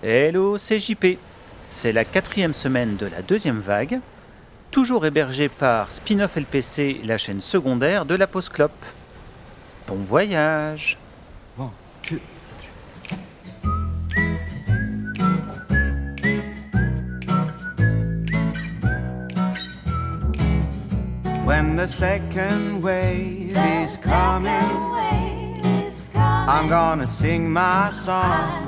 Hello, c'est JP. C'est la quatrième semaine de la deuxième vague, toujours hébergée par Spin-off LPC, la chaîne secondaire de la Pause. Bon voyage When the second wave is coming, I'm gonna sing my song. I'm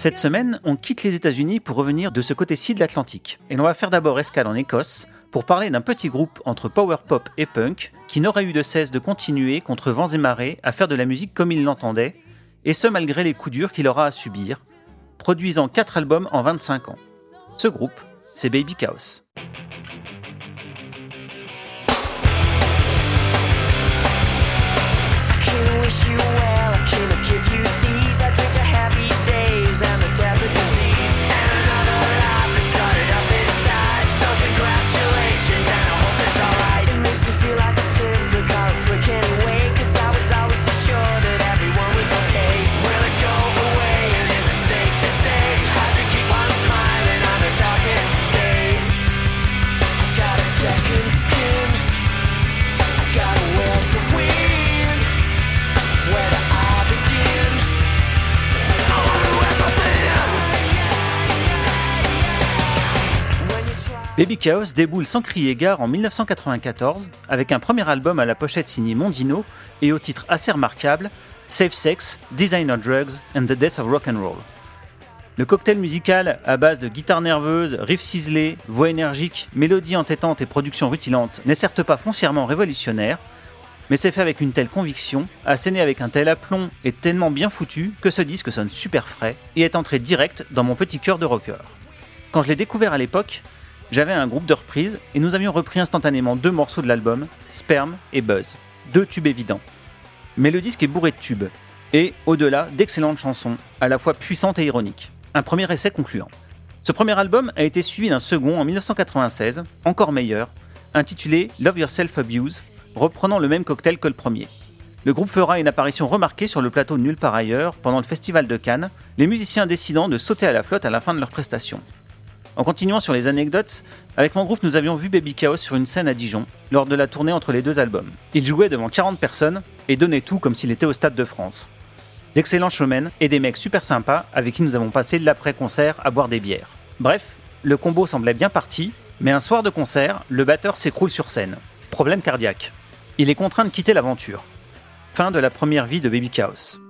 Cette semaine, on quitte les États-Unis pour revenir de ce côté-ci de l'Atlantique. Et l'on va faire d'abord escale en Écosse pour parler d'un petit groupe entre power pop et punk qui n'aurait eu de cesse de continuer contre vents et marées à faire de la musique comme il l'entendait, et ce malgré les coups durs qu'il aura à subir, produisant 4 albums en 25 ans. Ce groupe, c'est Baby Chaos. Baby Chaos déboule sans crier gare en 1994 avec un premier album à la pochette signée Mondino et au titre assez remarquable Safe Sex, Designer Drugs and the Death of Rock and Roll. Le cocktail musical à base de guitare nerveuse, riffs ciselés, voix énergique, mélodies entêtantes et production rutilante n'est certes pas foncièrement révolutionnaire, mais c'est fait avec une telle conviction, asséné avec un tel aplomb et tellement bien foutu que ce disque sonne super frais et est entré direct dans mon petit cœur de rocker. Quand je l'ai découvert à l'époque, j'avais un groupe de reprises et nous avions repris instantanément deux morceaux de l'album, Sperm et Buzz, deux tubes évidents. Mais le disque est bourré de tubes, et, au-delà, d'excellentes chansons, à la fois puissantes et ironiques. Un premier essai concluant. Ce premier album a été suivi d'un second en 1996, encore meilleur, intitulé Love Yourself Abuse, reprenant le même cocktail que le premier. Le groupe fera une apparition remarquée sur le plateau Nulle part ailleurs pendant le festival de Cannes, les musiciens décidant de sauter à la flotte à la fin de leur prestation. En continuant sur les anecdotes, avec mon groupe nous avions vu Baby Chaos sur une scène à Dijon, lors de la tournée entre les deux albums. Il jouait devant 40 personnes et donnait tout comme s'il était au Stade de France. D'excellents showmen et des mecs super sympas avec qui nous avons passé l'après-concert à boire des bières. Bref, le combo semblait bien parti, mais un soir de concert, le batteur s'écroule sur scène. Problème cardiaque. Il est contraint de quitter l'aventure. Fin de la première vie de Baby Chaos.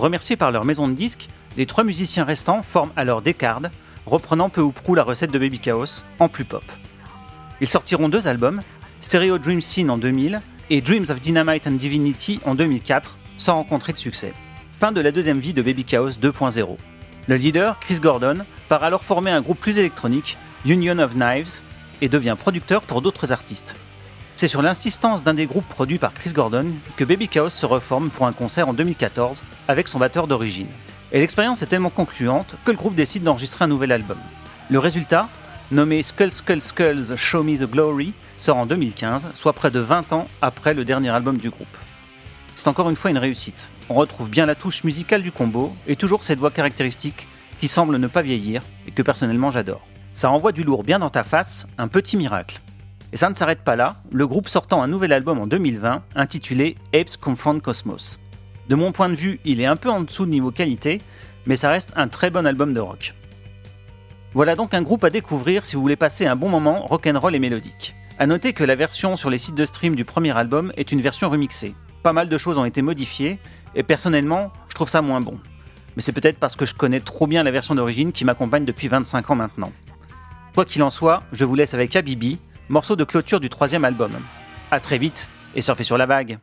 Remerciés par leur maison de disques, les trois musiciens restants forment alors Descartes, reprenant peu ou prou la recette de Baby Chaos en plus pop. Ils sortiront deux albums, Stereo Dream Scene en 2000 et Dreams of Dynamite and Divinity en 2004, sans rencontrer de succès. Fin de la deuxième vie de Baby Chaos 2.0. Le leader, Chris Gordon, part alors former un groupe plus électronique, Union of Knives, et devient producteur pour d'autres artistes. C'est sur l'insistance d'un des groupes produits par Chris Gordon que Baby Chaos se reforme pour un concert en 2014 avec son batteur d'origine. Et l'expérience est tellement concluante que le groupe décide d'enregistrer un nouvel album. Le résultat, nommé Skull Skull Skulls Show Me the Glory, sort en 2015, soit près de 20 ans après le dernier album du groupe. C'est encore une fois une réussite. On retrouve bien la touche musicale du combo et toujours cette voix caractéristique qui semble ne pas vieillir et que personnellement j'adore. Ça envoie du lourd bien dans ta face, un petit miracle. Et ça ne s'arrête pas là, le groupe sortant un nouvel album en 2020 intitulé Apes Confront Cosmos. De mon point de vue, il est un peu en dessous de niveau qualité, mais ça reste un très bon album de rock. Voilà donc un groupe à découvrir si vous voulez passer un bon moment rock'n'roll et mélodique. A noter que la version sur les sites de stream du premier album est une version remixée. Pas mal de choses ont été modifiées, et personnellement, je trouve ça moins bon. Mais c'est peut-être parce que je connais trop bien la version d'origine qui m'accompagne depuis 25 ans maintenant. Quoi qu'il en soit, je vous laisse avec Habibi, morceau de clôture du troisième album. A très vite et surfez sur la vague.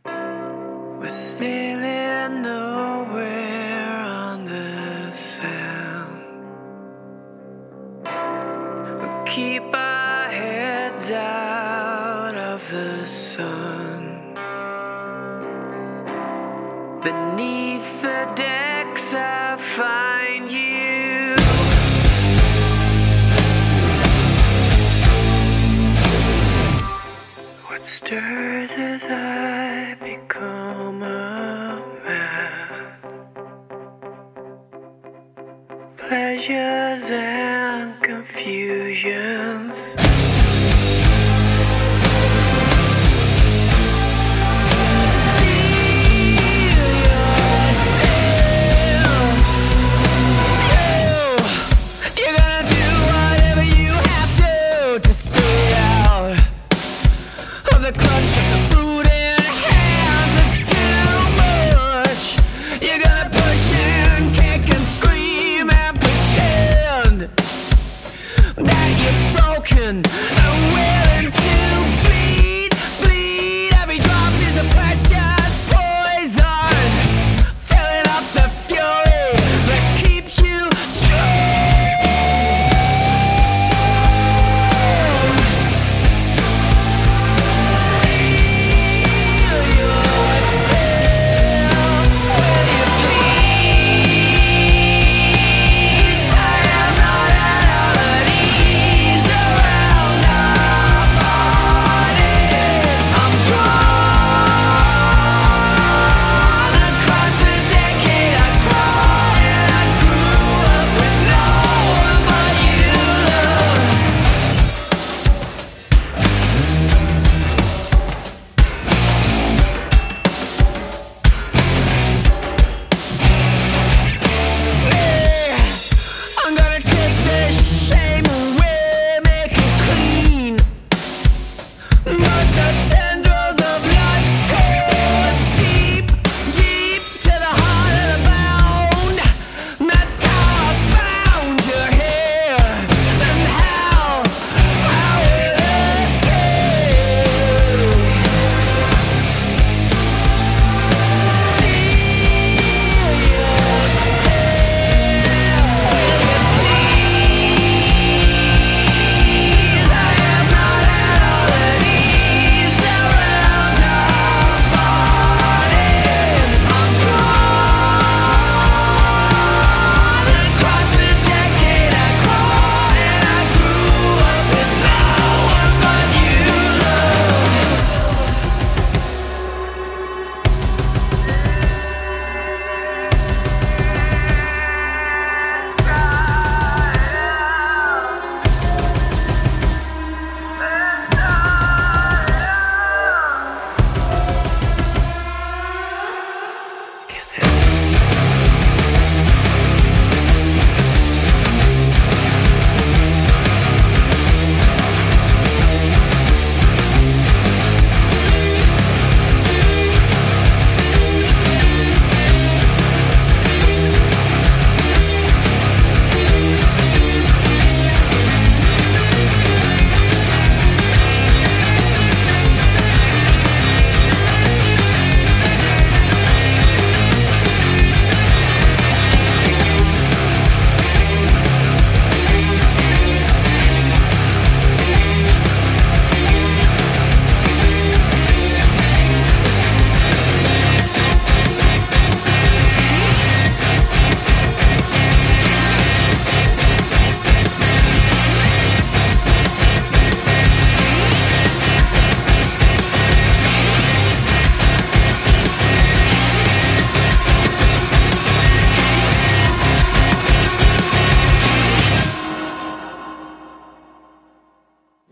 What stirs as I become a man? Pleasures and confusions.